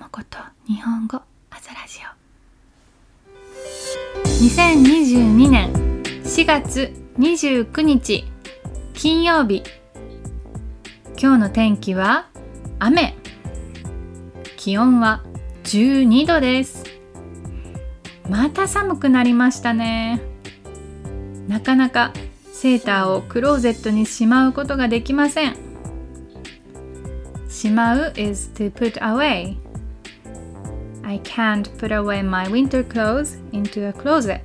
もこと日本語朝ラジオ。2022年4月29日金曜日。今日の天気は雨。気温は12度です。また寒くなりましたね。なかなかセーターをクローゼットにしまうことができません。しまう is to put away I can't put away my winter clothes into a closet.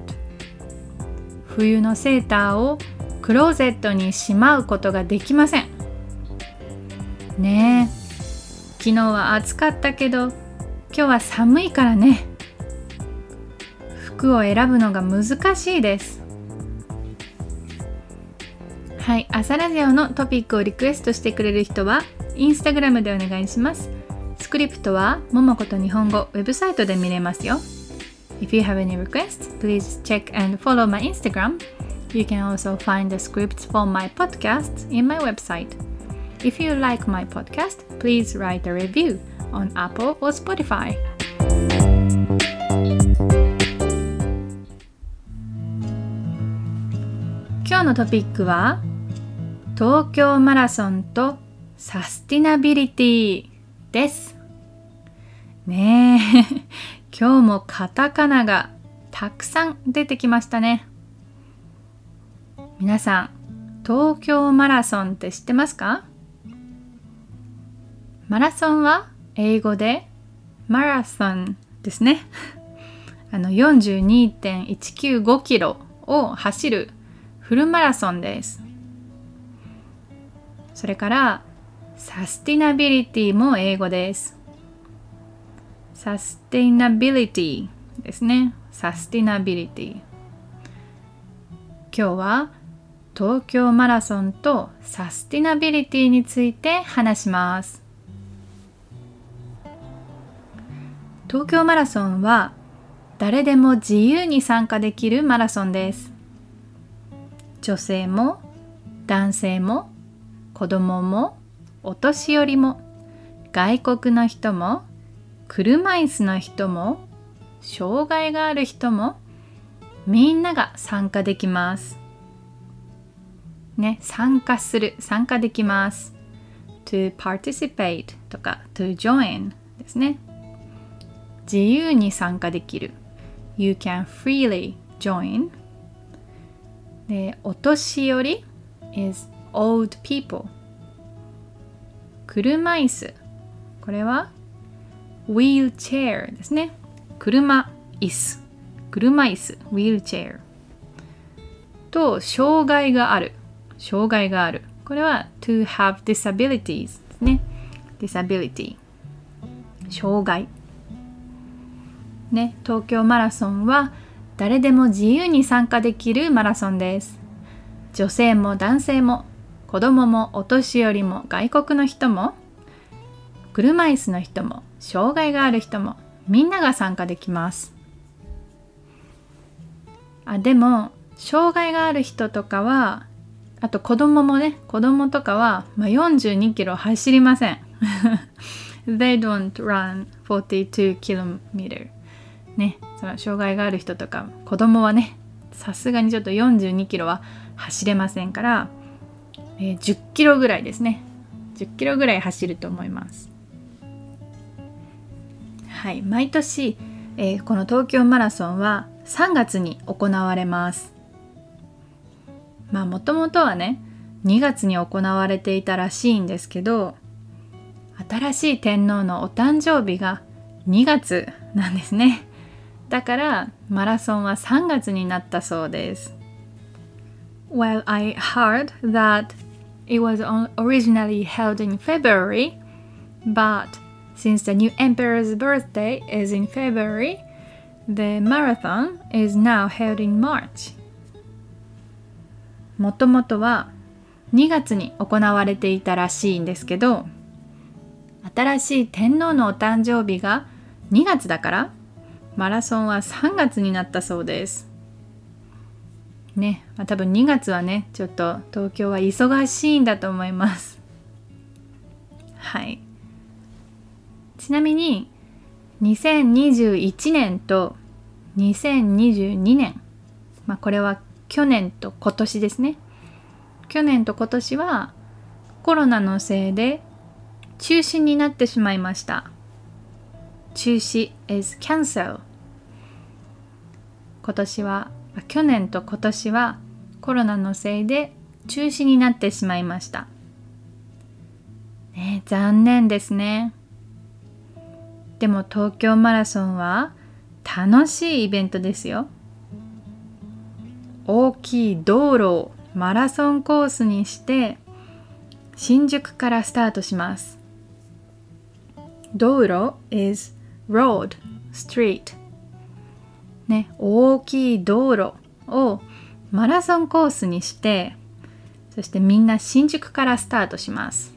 冬のセーターをクローゼットにしまうことができません。ねえ。昨日は暑かったけど今日は寒いからね。服を選ぶのが難しいです。はい朝ラジオのトピックをリクエストしてくれる人はインスタグラムでお願いします。クリプトはももこと日本語ウェブサイトで見れますよ If you have any requests, please check and follow my Instagram. You can also find the scripts for my podcasts in my website. If you like my podcast, please write a review on Apple or Spotify. 今日のトピックは東京マラソンとサスティナビリティですねえ。今日もカタカナがたくさん出てきましたね。皆さん東京マラソンって知ってますか？マラソンは英語でマラソンですね。あの42.195キロを走るフルマラソンです。それからサスティナビリティも英語です。サスティナビリティですね。サスティナビリティ。今日は東京マラソンとサスティナビリティについて話します。東京マラソンは誰でも自由に参加できるマラソンです。女性も男性も子供もお年寄りも外国の人も車椅子の人も障害がある人もみんなが参加できます。ね参加する参加できます。to participate とか to join ですね。自由に参加できる。You can freely join でお年寄り is old people 車椅子。これは wheelchair ですね。車椅子。車椅子。wheelchair と障害がある。障害がある。これは to have disabilities ですね。disability 障害。ね、東京マラソンは誰でも自由に参加できるマラソンです。女性も男性も子供もお年寄りも外国の人も車椅子の人も障害がある人もみんなが参加できます。あでも障害がある人とかはあと子供もね子供とかは、まあ、42キロ走りません。They don't run 42 km ねその障害がある人とか子供はねさすがにちょっと42キロは走れませんから、えー、10キロぐらいですね10キロぐらい走ると思いますはい毎年、えー、この東京マラソンは3月に行われますまあもともとはね2月に行われていたらしいんですけど新しい天皇のお誕生日が2月なんですねだからマラソンは3月になったそうです。Well, I heard that it was originally held in February, but since the new emperor's birthday is in February, the marathon is now held in March. もともとは2月に行われていたらしいんですけど新しい天皇のお誕生日が2月だからマラソンは3月になったそうです。ね、まあ、多分2月はねちょっと東京は忙しいんだと思います。はい。ちなみに2021年と2022年、まあ、これは去年と今年ですね去年と今年はコロナのせいで中止になってしまいました中止 is cancel 今年は去年と今年はコロナのせいで中止になってしまいました。ね、残念ですね。でも東京マラソンは楽しいイベントですよ。大きい道路をマラソンコースにして新宿からスタートします。道路 is road, street ね、大きい道路をマラソンコースにしてそしてみんな新宿からスタートします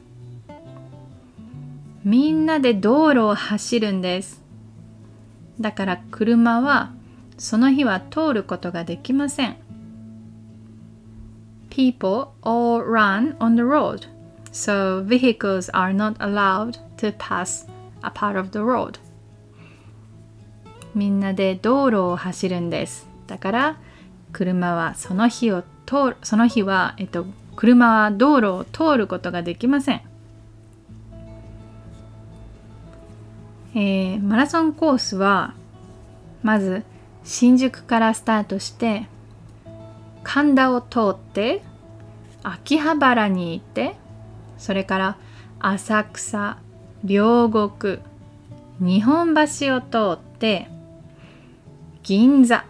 みんなで道路を走るんです。だから車はその日は通ることができません。People all run on the road so vehicles are not allowed to pass a part of the road. みんなで道路を走るんです。だから車はその日を通るその日は、えっと、車は道路を通ることができません、えー、マラソンコースはまず新宿からスタートして神田を通って秋葉原に行ってそれから浅草両国日本橋を通って銀座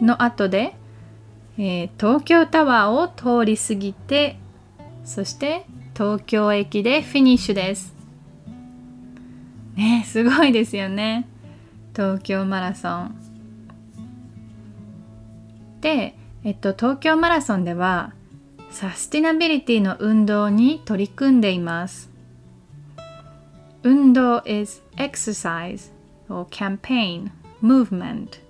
の後で、えー、東京タワーを通り過ぎてそして東京駅でフィニッシュです。ねすごいですよね東京マラソンで、えっと、東京マラソンではサスティナビリティの運動に取り組んでいます運動 is exercise or campaign movement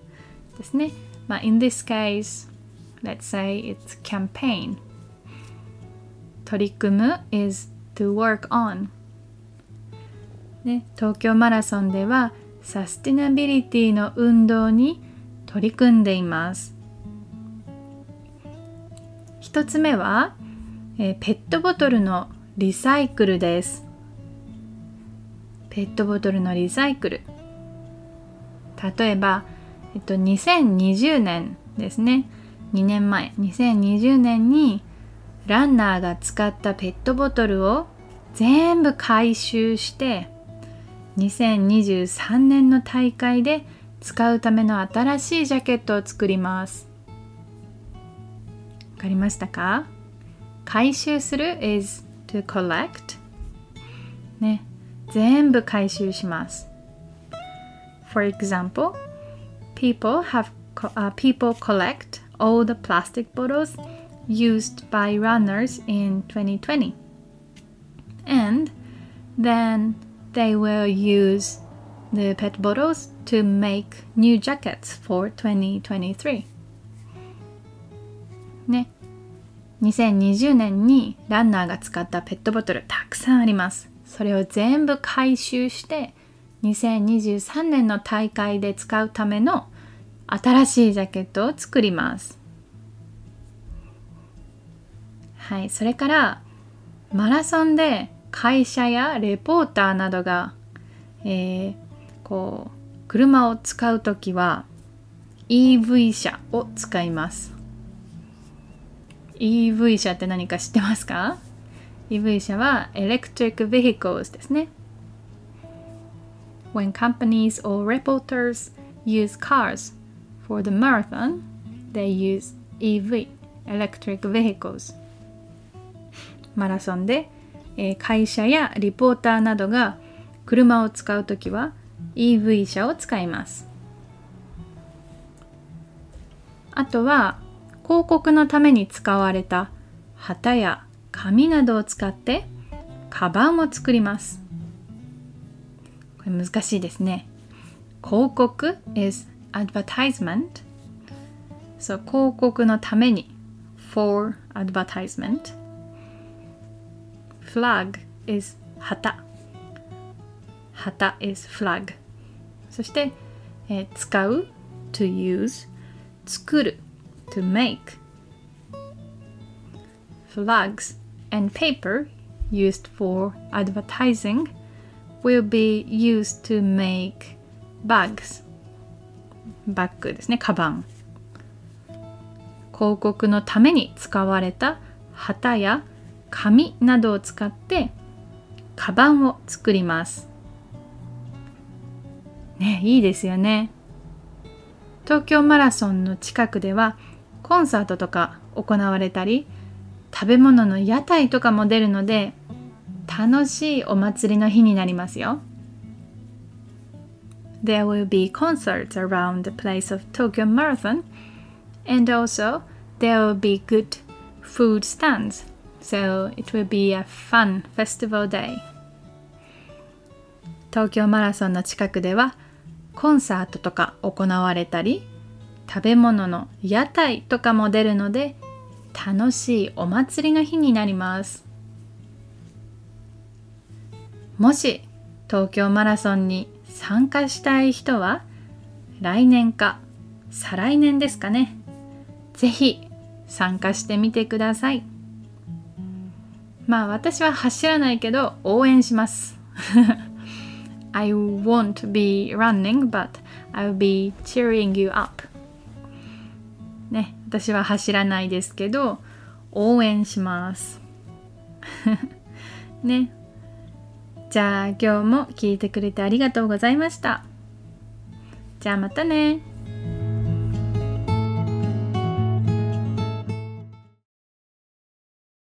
ですね。まあ、in this case, let's say it's campaign. 取り組む is to work on. ね、東京マラソンではサスティナビリティの運動に取り組んでいます。一つ目は、え、ペットボトルのリサイクルです。ペットボトルのリサイクル。例えば、えっと、2020年ですね2年前2020年にランナーが使ったペットボトルを全部回収して2023年の大会で使うための新しいジャケットを作りますわかりましたか回収する is to collect ね全部回収します For example people have uh, people collect all the plastic bottles used by runners in 2020 and then they will use the pet bottles to make new jackets for 2023ね2020年にランナーが使ったペットボトルたくさんあります。それを全部回収して2023年の大会で使うための新しいジャケットを作ります。はい、それからマラソンで会社やレポーターなどが、えー、こう車を使う時は EV 車を使います。EV 車って何か知ってますか ?EV 車は Electric Vehicles ですね。When companies or reporters use cars For the marathon, they use EV, electric vehicles. マラソンで、え、会社やリポーターなどが車を使うときは EV 車を使います。あとは広告のために使われた旗や紙などを使ってカバンを作ります。これ難しいですね。広告 is advertisement そう広告のために for advertisement flag is 旗旗 is flag そして、えー、使う to use 作る to make flags and paper used for advertising will be used to make bags バッグですねカバン広告のために使われた旗や 紙などを使ってカバンを作りますねいいですよね東京マラソンの近くではコンサートとか行われたり食べ物の屋台とかも出るので楽しいお祭りの日になりますよ。There will be concerts around the place of Tokyo Marathon and also there will be good food stands so it will be a fun festival day. 東京マラソンの近くではコンサートとか行われたり食べ物の屋台とかも出るので楽しいお祭りの日になりますもし東京マラソンに参加したい人は来年か再来年ですかねぜひ参加してみてくださいまあ私は走らないけど応援します。I won't be running but I'll be cheering you up. ね私は走らないですけど応援します。ね。じゃあ今日も聞いてくれてありがとうございました。じゃあまたね。